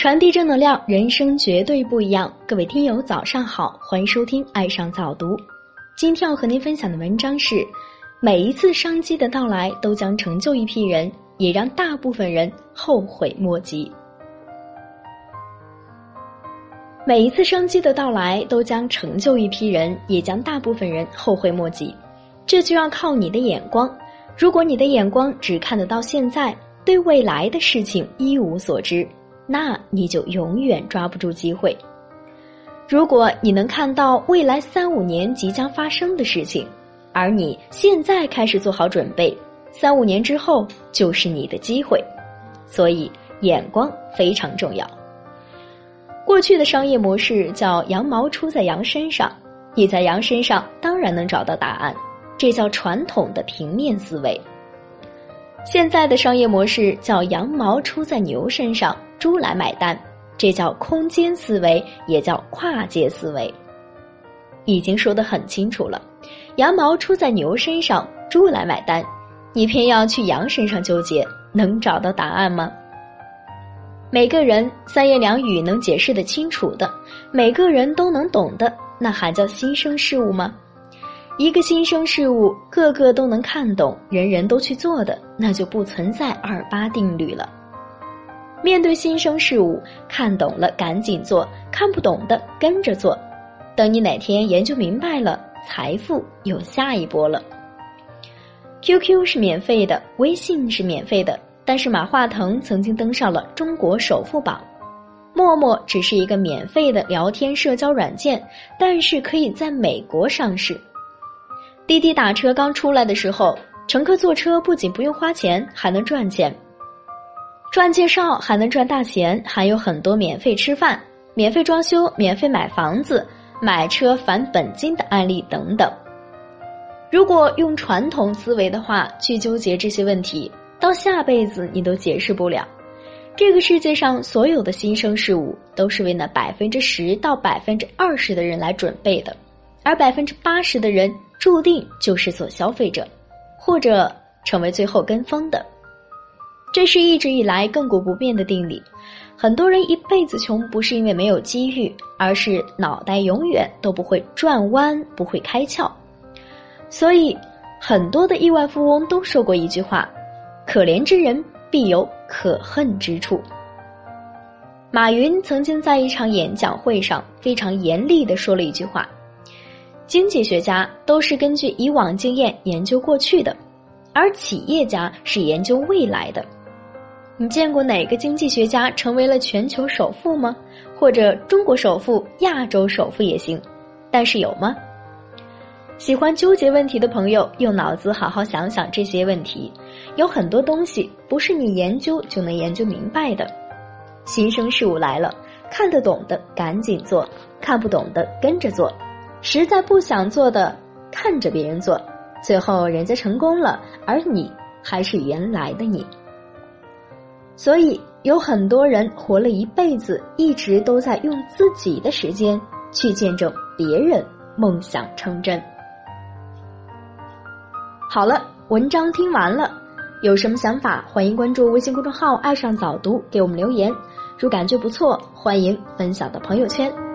传递正能量，人生绝对不一样。各位听友，早上好，欢迎收听《爱上早读》。今天要和您分享的文章是：每一次商机的到来，都将成就一批人，也让大部分人后悔莫及。每一次商机的到来，都将成就一批人，也将大部分人后悔莫及。这就要靠你的眼光。如果你的眼光只看得到现在，对未来的事情一无所知。那你就永远抓不住机会。如果你能看到未来三五年即将发生的事情，而你现在开始做好准备，三五年之后就是你的机会。所以眼光非常重要。过去的商业模式叫“羊毛出在羊身上”，你在羊身上当然能找到答案，这叫传统的平面思维。现在的商业模式叫“羊毛出在牛身上”。猪来买单，这叫空间思维，也叫跨界思维。已经说得很清楚了，羊毛出在牛身上，猪来买单，你偏要去羊身上纠结，能找到答案吗？每个人三言两语能解释的清楚的，每个人都能懂的，那还叫新生事物吗？一个新生事物，个个都能看懂，人人都去做的，那就不存在二八定律了。面对新生事物，看懂了赶紧做，看不懂的跟着做。等你哪天研究明白了，财富有下一波了。QQ 是免费的，微信是免费的，但是马化腾曾经登上了中国首富榜。陌陌只是一个免费的聊天社交软件，但是可以在美国上市。滴滴打车刚出来的时候，乘客坐车不仅不用花钱，还能赚钱。赚介绍还能赚大钱，还有很多免费吃饭、免费装修、免费买房子、买车返本金的案例等等。如果用传统思维的话去纠结这些问题，到下辈子你都解释不了。这个世界上所有的新生事物都是为那百分之十到百分之二十的人来准备的，而百分之八十的人注定就是做消费者，或者成为最后跟风的。这是一直以来亘古不变的定理。很多人一辈子穷，不是因为没有机遇，而是脑袋永远都不会转弯，不会开窍。所以，很多的亿万富翁都说过一句话：“可怜之人必有可恨之处。”马云曾经在一场演讲会上非常严厉的说了一句话：“经济学家都是根据以往经验研究过去的，而企业家是研究未来的。”你见过哪个经济学家成为了全球首富吗？或者中国首富、亚洲首富也行，但是有吗？喜欢纠结问题的朋友，用脑子好好想想这些问题。有很多东西不是你研究就能研究明白的。新生事物来了，看得懂的赶紧做，看不懂的跟着做，实在不想做的看着别人做，最后人家成功了，而你还是原来的你。所以有很多人活了一辈子，一直都在用自己的时间去见证别人梦想成真。好了，文章听完了，有什么想法，欢迎关注微信公众号“爱上早读”，给我们留言。如感觉不错，欢迎分享到朋友圈。